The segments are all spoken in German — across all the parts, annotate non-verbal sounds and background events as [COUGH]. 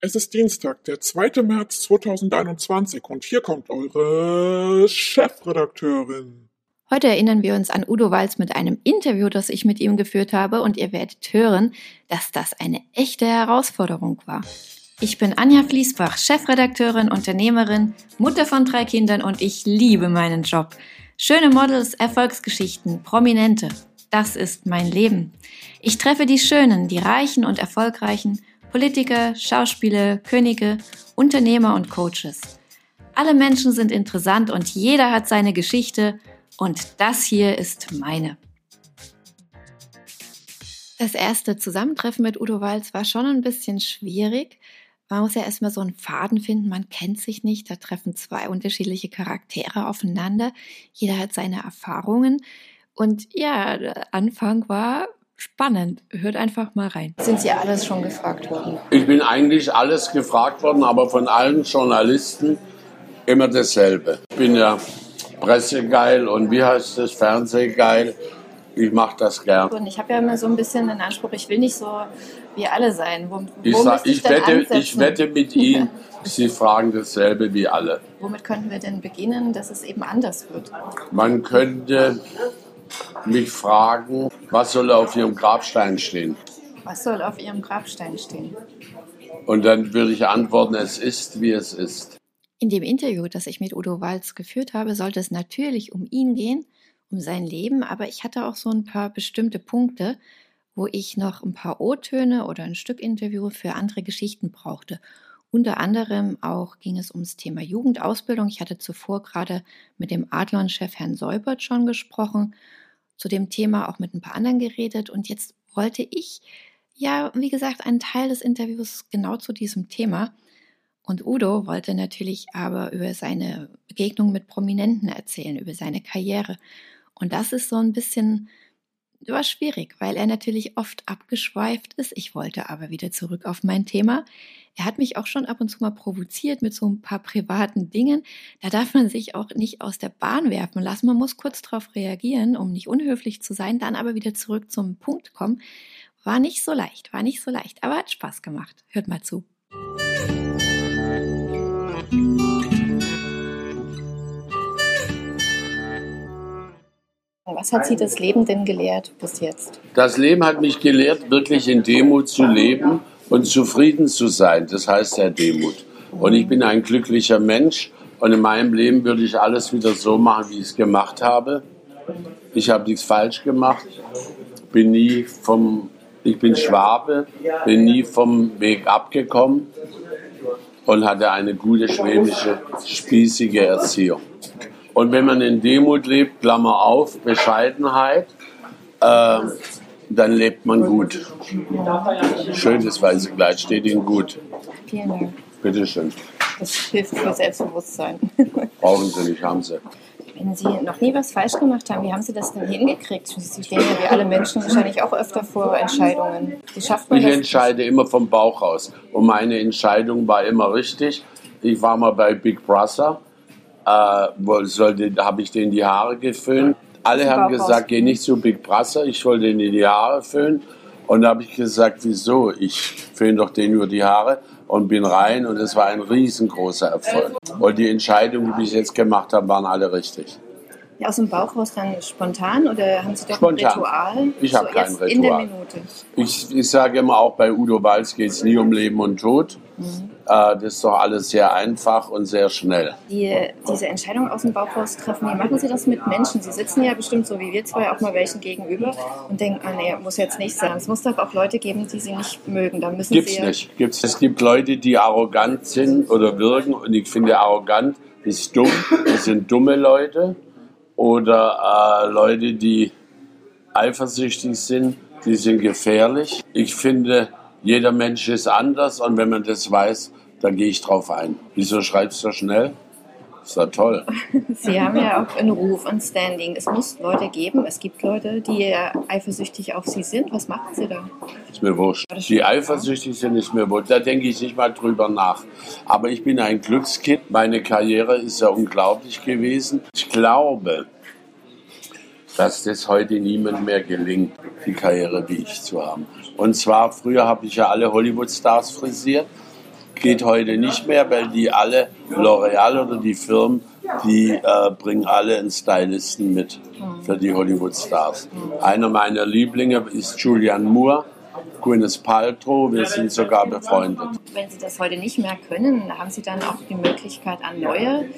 Es ist Dienstag, der 2. März 2021 und hier kommt eure Chefredakteurin. Heute erinnern wir uns an Udo Walz mit einem Interview, das ich mit ihm geführt habe und ihr werdet hören, dass das eine echte Herausforderung war. Ich bin Anja Fließbach, Chefredakteurin, Unternehmerin, Mutter von drei Kindern und ich liebe meinen Job. Schöne Models, Erfolgsgeschichten, Prominente. Das ist mein Leben. Ich treffe die Schönen, die Reichen und Erfolgreichen Politiker, Schauspieler, Könige, Unternehmer und Coaches. Alle Menschen sind interessant und jeder hat seine Geschichte und das hier ist meine. Das erste Zusammentreffen mit Udo Walz war schon ein bisschen schwierig. Man muss ja erstmal so einen Faden finden, man kennt sich nicht, da treffen zwei unterschiedliche Charaktere aufeinander, jeder hat seine Erfahrungen. Und ja, der Anfang war Spannend. Hört einfach mal rein. Sind Sie alles schon gefragt worden? Ich bin eigentlich alles gefragt worden, aber von allen Journalisten immer dasselbe. Ich bin ja pressegeil und wie heißt das, Fernsehgeil. Ich mache das gern. Und ich habe ja immer so ein bisschen den Anspruch, ich will nicht so wie alle sein. Wo, ich, wo sag, ich, ich wette, ich wette mit Ihnen, [LAUGHS] Sie fragen dasselbe wie alle. Womit könnten wir denn beginnen, dass es eben anders wird? Man könnte mich fragen, was soll auf ihrem Grabstein stehen? Was soll auf ihrem Grabstein stehen? Und dann würde ich antworten, es ist, wie es ist. In dem Interview, das ich mit Udo Walz geführt habe, sollte es natürlich um ihn gehen, um sein Leben, aber ich hatte auch so ein paar bestimmte Punkte, wo ich noch ein paar O-Töne oder ein Stück Interview für andere Geschichten brauchte. Unter anderem auch ging es ums Thema Jugendausbildung. Ich hatte zuvor gerade mit dem Adlon-Chef Herrn Seubert schon gesprochen zu dem Thema auch mit ein paar anderen geredet und jetzt wollte ich ja, wie gesagt, einen Teil des Interviews genau zu diesem Thema. Und Udo wollte natürlich aber über seine Begegnung mit Prominenten erzählen, über seine Karriere. Und das ist so ein bisschen war schwierig, weil er natürlich oft abgeschweift ist. Ich wollte aber wieder zurück auf mein Thema. Er hat mich auch schon ab und zu mal provoziert mit so ein paar privaten Dingen. Da darf man sich auch nicht aus der Bahn werfen lassen. Man muss kurz darauf reagieren, um nicht unhöflich zu sein, dann aber wieder zurück zum Punkt kommen. War nicht so leicht, war nicht so leicht, aber hat Spaß gemacht. Hört mal zu. Was hat Sie das Leben denn gelehrt bis jetzt? Das Leben hat mich gelehrt, wirklich in Demut zu leben und zufrieden zu sein. Das heißt ja Demut. Und ich bin ein glücklicher Mensch und in meinem Leben würde ich alles wieder so machen, wie ich es gemacht habe. Ich habe nichts falsch gemacht, bin nie vom, ich bin Schwabe, bin nie vom Weg abgekommen und hatte eine gute schwäbische, spießige Erziehung. Und wenn man in Demut lebt, Klammer auf, Bescheidenheit, äh, dann lebt man gut. Schönes weiße Kleid steht Ihnen gut. Vielen Dank. Bitteschön. Das hilft für Selbstbewusstsein. Brauchen Sie nicht, haben Sie. Wenn Sie noch nie was falsch gemacht haben, wie haben Sie das denn hingekriegt? Sie stehen ja wie alle Menschen wahrscheinlich auch öfter vor Entscheidungen. Wie schafft man ich das? entscheide immer vom Bauch aus. Und meine Entscheidung war immer richtig. Ich war mal bei Big Brother äh, habe ich denen die Haare geföhnt. Alle haben gesagt, geh nicht zu Big Brother, ich soll denen die Haare föhnen. Und da habe ich gesagt, wieso? Ich föhne doch denen nur die Haare und bin rein und es war ein riesengroßer Erfolg. Und die Entscheidungen, die ich jetzt gemacht habe, waren alle richtig. Aus dem Bauch raus dann spontan oder haben Sie doch Spontan. ein Ritual? Ich habe so kein Ritual. In der Minute. Ich, ich sage immer, auch bei Udo Balz geht es nie um Leben und Tod. Mhm. Äh, das ist doch alles sehr einfach und sehr schnell. Die, diese Entscheidung aus dem Bauch raus treffen, wie machen Sie das mit Menschen? Sie sitzen ja bestimmt so wie wir zwei auch mal welchen gegenüber und denken, ah nee, muss jetzt nicht sein. Es muss doch auch Leute geben, die Sie nicht mögen. Da müssen Gibt's Sie nicht. Gibt's. Es gibt Leute, die arrogant sind oder wirken und ich finde arrogant ist dumm. Das sind dumme Leute oder äh, Leute, die eifersüchtig sind, die sind gefährlich. Ich finde, jeder Mensch ist anders und wenn man das weiß, dann gehe ich drauf ein. Wieso schreibst du so schnell? Ist ja toll. [LAUGHS] Sie haben ja auch einen Ruf, ein Standing. Es muss Leute geben, es gibt Leute, die eifersüchtig auf Sie sind. Was machen Sie da? Ist mir wurscht. Die eifersüchtig sind, ist mir wurscht. Da denke ich nicht mal drüber nach. Aber ich bin ein Glückskind. Meine Karriere ist ja unglaublich gewesen. Ich glaube, dass das heute niemand mehr gelingt, die Karriere wie ich zu haben. Und zwar, früher habe ich ja alle Hollywood-Stars frisiert geht heute nicht mehr, weil die alle, L'Oreal oder die Firmen, die äh, bringen alle einen Stylisten mit für die Hollywood-Stars. Einer meiner Lieblinge ist Julian Moore. Gwyneth Paltrow, wir sind sogar befreundet. Wenn Sie das heute nicht mehr können, haben Sie dann auch die Möglichkeit, an neue,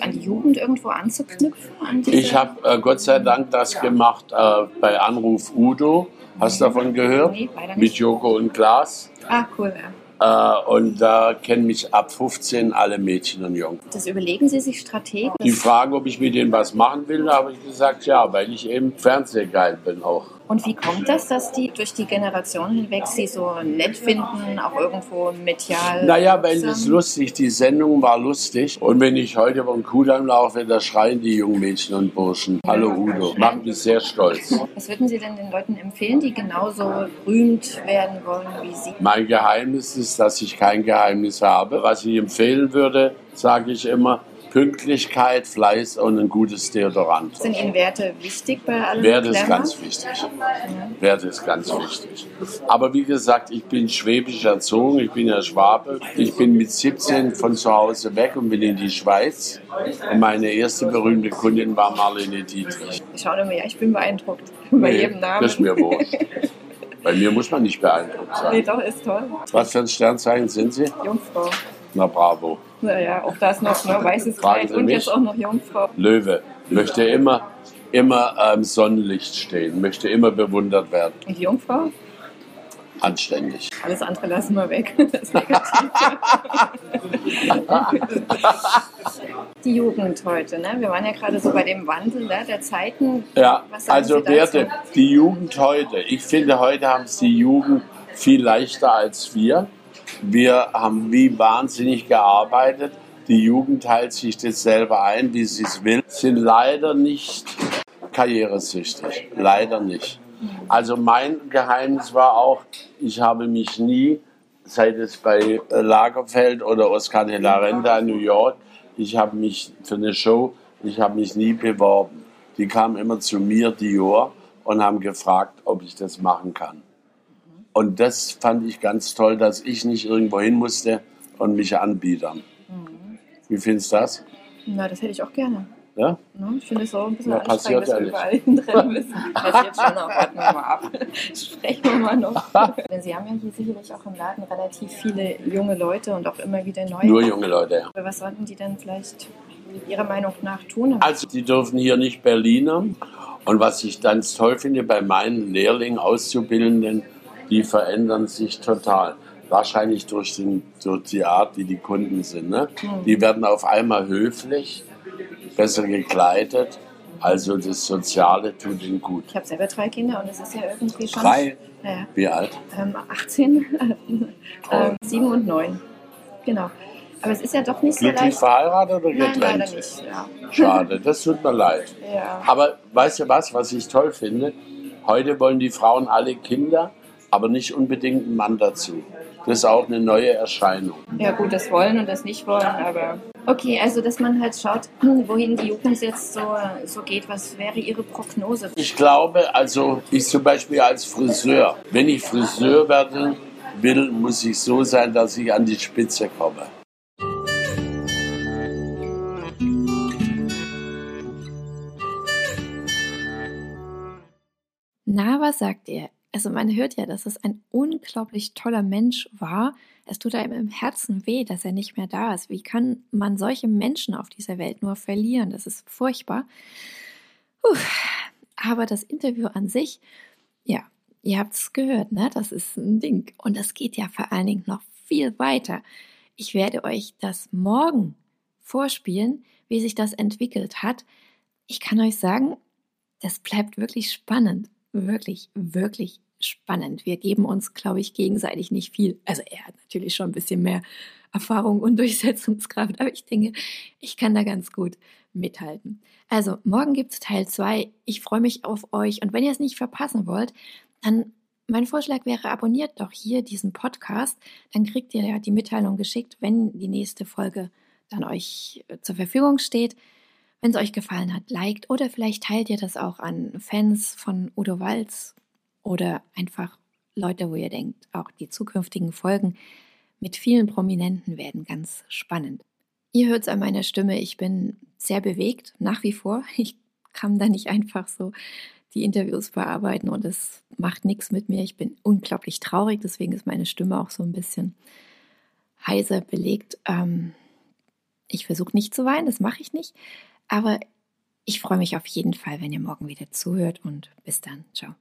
an die Jugend irgendwo anzuknüpfen? An Ich habe äh, Gott sei Dank das gemacht äh, bei Anruf Udo. Hast du davon gehört? Nee. Mit Joko und Klaas. Ah, cool. Ja. Äh, und da kennen mich ab 15 alle Mädchen und Jungen. Das überlegen Sie sich strategisch. Die fragen, ob ich mit denen was machen will, da habe ich gesagt, ja, weil ich eben Fernsehgeil bin auch. Und wie kommt das, dass die durch die Generation hinweg Sie so nett finden, auch irgendwo medial? Naja, weil es lustig, die Sendung war lustig. Und wenn ich heute über den Kudamm laufe, da schreien die jungen Mädchen und Burschen. Hallo Udo. Macht mich sehr stolz. Was würden Sie denn den Leuten empfehlen, die genauso berühmt werden wollen wie Sie? Mein Geheimnis ist, dass ich kein Geheimnis habe. Was ich empfehlen würde, sage ich immer, Pünktlichkeit, Fleiß und ein gutes Deodorant. Sind Ihnen Werte wichtig bei allem Werte ist ganz wichtig. Werte ist ganz wichtig. Aber wie gesagt, ich bin schwäbisch erzogen, ich bin ja Schwabe. Ich bin mit 17 von zu Hause weg und bin in die Schweiz. Und meine erste berühmte Kundin war Marlene Dietrich. Ich schaue immer, ja, ich bin beeindruckt bei Nee, jedem Namen. Das ist mir wurscht. [LAUGHS] Bei mir muss man nicht beeindruckt Nee, sein. doch, ist toll. Was für ein Sternzeichen sind Sie? Jungfrau. Na bravo. Naja, auch das noch, ne? weißes Kleid und jetzt auch noch Jungfrau. Löwe. Möchte immer, immer am Sonnenlicht stehen, möchte immer bewundert werden. Und die Jungfrau? Anständig. Alles andere lassen wir weg. [LAUGHS] [LAUGHS] Die Jugend heute, ne? Wir waren ja gerade so bei dem Wandel ne, der Zeiten. Ja, also? Werte, die Jugend heute. Ich finde, heute haben es die Jugend viel leichter als wir. Wir haben wie wahnsinnig gearbeitet. Die Jugend teilt sich das selber ein, wie sie es will. Sind leider nicht karrieresüchtig. Leider nicht. Also mein Geheimnis war auch, ich habe mich nie, sei es bei äh, Lagerfeld oder Oscar de la Renta in New York, ich habe mich für eine Show, ich habe mich nie beworben. Die kamen immer zu mir, Dior, und haben gefragt, ob ich das machen kann. Und das fand ich ganz toll, dass ich nicht irgendwo hin musste und mich anbiedern. Wie findest du das? Na, das hätte ich auch gerne. Ja? Ne? Ich finde es so ein bisschen Ja, anstrengend, dass ja wir überall hinrennen müssen. [LAUGHS] Passiert schon noch, warten wir mal ab. [LAUGHS] Sprechen wir mal noch. [LAUGHS] Denn Sie haben ja hier sicherlich auch im Laden relativ viele junge Leute und auch immer wieder neue. Nur junge Leute, ja. Was sollten die denn vielleicht Ihrer Meinung nach tun? Also, die dürfen hier nicht Berliner. Und was ich ganz toll finde bei meinen Lehrlingen, Auszubildenden, die verändern sich total. Wahrscheinlich durch, den, durch die Art, wie die Kunden sind. Ne? Die werden auf einmal höflich, besser gekleidet. Also das Soziale tut ihnen gut. Ich habe selber drei Kinder und es ist ja irgendwie schon. Drei? Ja, Wie alt? ähm, 18, [LAUGHS] Toll. ähm, 7 und 9. Genau. Aber es ist ja doch nicht so Glücklich leicht. verheiratet oder Nein, getrennt? leider nicht. Ja. Schade, das tut mir leid. Ja. Aber weißt du was, was ich toll finde? Heute wollen die Frauen alle Kinder, aber nicht unbedingt einen Mann dazu. Das ist auch eine neue Erscheinung. Ja gut, das wollen und das nicht wollen, aber okay, also dass man halt schaut, [CLEARS THROAT] wohin die Jugend jetzt so, so geht, was wäre Ihre Prognose? Ich glaube, also ich zum Beispiel als Friseur, wenn ich Friseur werden will, muss ich so sein, dass ich an die Spitze komme. Na, was sagt ihr? Also man hört ja, dass es ein unglaublich toller Mensch war. Es tut einem im Herzen weh, dass er nicht mehr da ist. Wie kann man solche Menschen auf dieser Welt nur verlieren? Das ist furchtbar. Puh. Aber das Interview an sich, ja, ihr habt es gehört, ne? Das ist ein Ding. Und das geht ja vor allen Dingen noch viel weiter. Ich werde euch das morgen vorspielen, wie sich das entwickelt hat. Ich kann euch sagen, das bleibt wirklich spannend. Wirklich, wirklich spannend. Wir geben uns, glaube ich, gegenseitig nicht viel. Also er hat natürlich schon ein bisschen mehr Erfahrung und [LAUGHS] Durchsetzungskraft, aber ich denke, ich kann da ganz gut mithalten. Also, morgen gibt es Teil 2. Ich freue mich auf euch und wenn ihr es nicht verpassen wollt, dann mein Vorschlag wäre, abonniert doch hier diesen Podcast, dann kriegt ihr ja die Mitteilung geschickt, wenn die nächste Folge dann euch äh, zur Verfügung steht. Wenn es euch gefallen hat, liked oder vielleicht teilt ihr das auch an Fans von Udo Walz oder einfach Leute, wo ihr denkt, auch die zukünftigen Folgen mit vielen Prominenten werden ganz spannend. Ihr hört es an meiner Stimme, ich bin sehr bewegt, nach wie vor. [LAUGHS] Ich kann da nicht einfach so die Interviews bearbeiten und es macht nichts mit mir. Ich bin unglaublich traurig, deswegen ist meine Stimme auch so ein bisschen heiser belegt. Ähm, ich versuche nicht zu weinen, das mache ich nicht. Aber ich freue mich auf jeden Fall, wenn ihr morgen wieder zuhört und bis dann. Ciao.